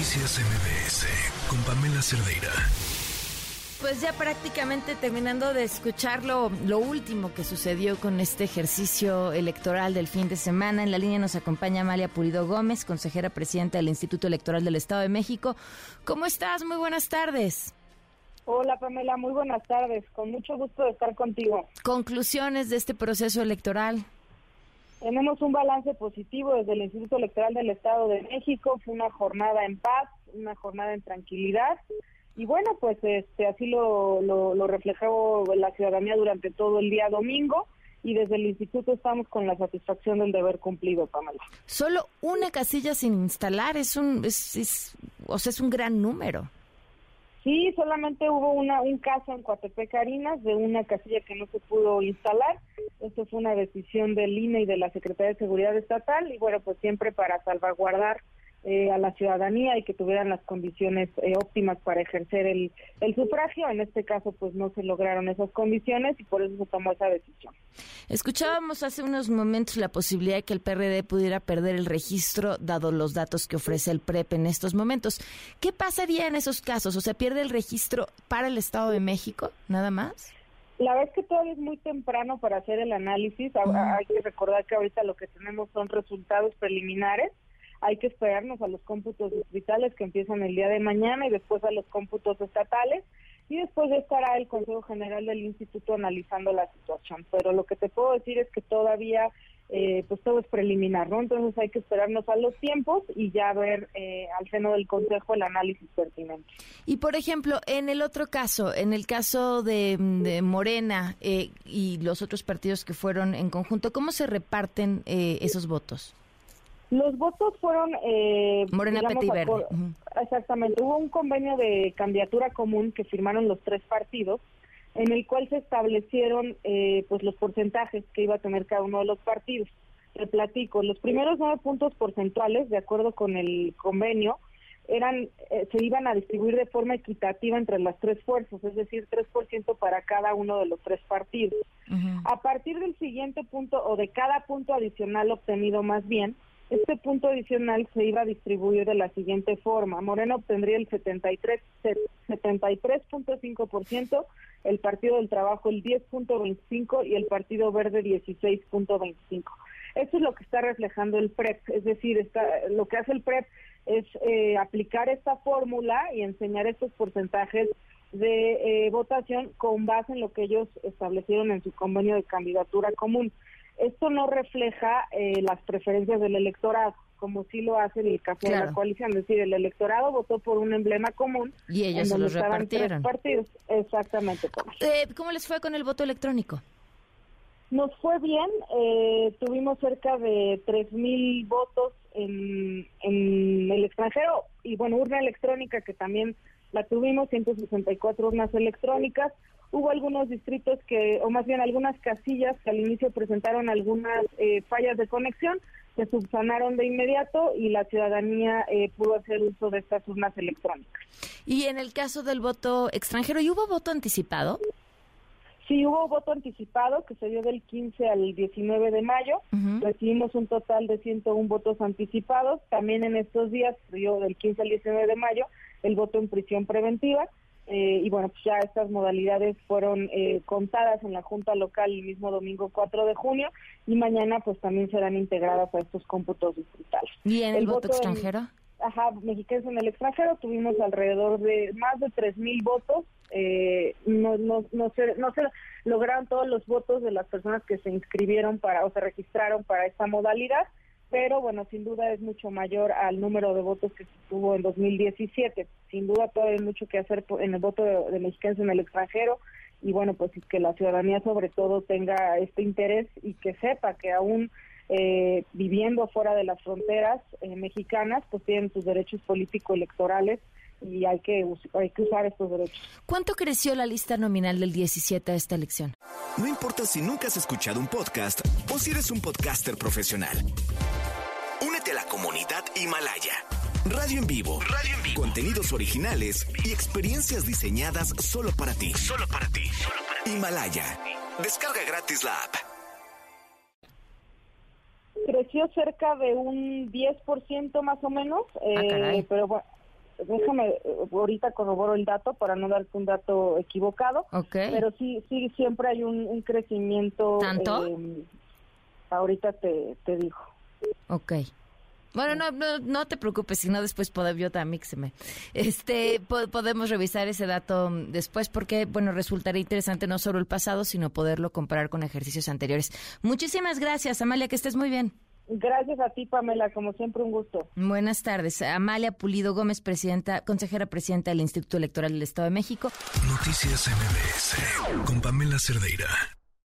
Noticias MBS con Pamela Cerdeira. Pues ya prácticamente terminando de escuchar lo, lo, último que sucedió con este ejercicio electoral del fin de semana. En la línea nos acompaña Amalia Pulido Gómez, consejera presidenta del Instituto Electoral del Estado de México. ¿Cómo estás? Muy buenas tardes. Hola Pamela, muy buenas tardes. Con mucho gusto de estar contigo. Conclusiones de este proceso electoral. Tenemos un balance positivo desde el Instituto Electoral del Estado de México. Fue una jornada en paz, una jornada en tranquilidad. Y bueno, pues este, así lo, lo, reflejó la ciudadanía durante todo el día domingo y desde el instituto estamos con la satisfacción del deber cumplido, Pamela. Solo una casilla sin instalar es un, es, o sea, es un gran número. Sí, solamente hubo una, un caso en Coatepec Carinas de una casilla que no se pudo instalar. Esto fue una decisión del INE y de la Secretaría de Seguridad Estatal y bueno, pues siempre para salvaguardar eh, a la ciudadanía y que tuvieran las condiciones eh, óptimas para ejercer el, el sufragio. En este caso, pues no se lograron esas condiciones y por eso se tomó esa decisión. Escuchábamos hace unos momentos la posibilidad de que el PRD pudiera perder el registro, dado los datos que ofrece el PREP en estos momentos. ¿Qué pasaría en esos casos? ¿O se pierde el registro para el Estado de México, nada más? La verdad es que todavía es muy temprano para hacer el análisis. Hay que recordar que ahorita lo que tenemos son resultados preliminares hay que esperarnos a los cómputos distritales que empiezan el día de mañana y después a los cómputos estatales y después estará el Consejo General del Instituto analizando la situación. Pero lo que te puedo decir es que todavía eh, pues todo es preliminar, ¿no? Entonces hay que esperarnos a los tiempos y ya ver eh, al seno del Consejo el análisis pertinente. Y por ejemplo, en el otro caso, en el caso de, Morena eh, y los otros partidos que fueron en conjunto, ¿cómo se reparten esos votos? Los votos fueron... Eh, Morena Verde. Exactamente. Hubo un convenio de candidatura común que firmaron los tres partidos en el cual se establecieron eh, pues los porcentajes que iba a tener cada uno de los partidos. Te platico, los primeros nueve puntos porcentuales, de acuerdo con el convenio, eran eh, se iban a distribuir de forma equitativa entre las tres fuerzas, es decir, 3% para cada uno de los tres partidos. A partir del siguiente punto o de cada punto adicional obtenido más bien, este punto adicional se iba a distribuir de la siguiente forma. Moreno obtendría el 73 73.5%, el Partido del Trabajo el 10.25 y el Partido Verde 16.25. Esto es lo que está reflejando el PREP, es decir, lo que hace el PREP es eh, aplicar esta fórmula y enseñar estos porcentajes de eh, votación con base en lo que ellos establecieron en su convenio de candidatura común. Esto no refleja eh, las preferencias del electorado, como sí lo hace en el caso de la coalición. Es decir, el electorado votó por un emblema común. Y ellos se los repartieron. partidos. Exactamente. Eh, ¿Cómo les fue con el voto electrónico? Nos fue bien. Eh, tuvimos cerca de 3.000 votos en, en el extranjero. Y bueno, urna electrónica que también la tuvimos, 164 urnas electrónicas hubo algunos distritos que, o más bien algunas casillas que al inicio presentaron algunas eh, fallas de conexión, se subsanaron de inmediato y la ciudadanía eh, pudo hacer uso de estas urnas electrónicas. Y en el caso del voto extranjero, ¿y hubo voto anticipado? Sí, hubo voto anticipado que se dio del 15 al 19 de mayo. Recibimos un total de 101 votos anticipados. También en estos días se dio del 15 al 19 de mayo el voto en prisión preventiva. Eh, y bueno, pues ya estas modalidades fueron eh, contadas en la Junta Local el mismo domingo 4 de junio y mañana pues también serán integradas a esestos cómputos distritales. ¿Y en el, voto, extranjero? ajá, mexicanos en el extranjero tuvimos alrededor de más de 3.000 votos. Eh, no, no, no, se, no se lograron todos los votos de las personas que se inscribieron para o se registraron para esta modalidad pero bueno, sin duda es mucho mayor al número de votos que se tuvo en 2017. Sin duda todavía hay mucho que hacer en el voto de, mexicanos en el extranjero y bueno, pues que la ciudadanía sobre todo tenga este interés y que sepa que aún eh, viviendo fuera de las fronteras eh, mexicanas, pues tienen sus derechos político-electorales y hay que, hay que usar estos derechos. ¿Cuánto creció la lista nominal del 17 a esta elección? No importa si nunca has escuchado un podcast o si eres un podcaster profesional. Comunidad Himalaya. Radio en vivo. Radio en vivo. Contenidos originales y experiencias diseñadas solo para ti. Solo para ti. Himalaya. Descarga gratis la app. Creció cerca de un 10% más o menos, ah, eh, pero bueno déjame, ahorita corroboro el dato para no darte un dato equivocado, okay. pero sí, sí, siempre hay un, crecimiento. ¿Tanto? Eh, ahorita te, te digo. Ok. Bueno, no, no, no te preocupes, si no después yo también se me, este, podemos revisar ese dato después porque, bueno, resultaría interesante no solo el pasado, sino poderlo comparar con ejercicios anteriores. Muchísimas gracias, Amalia, que estés muy bien. Gracias a ti, Pamela, como siempre un gusto. Buenas tardes. Amalia Pulido Gómez, presidenta, consejera presidenta del Instituto Electoral del Estado de México. Noticias MBS con Pamela Cerdeira.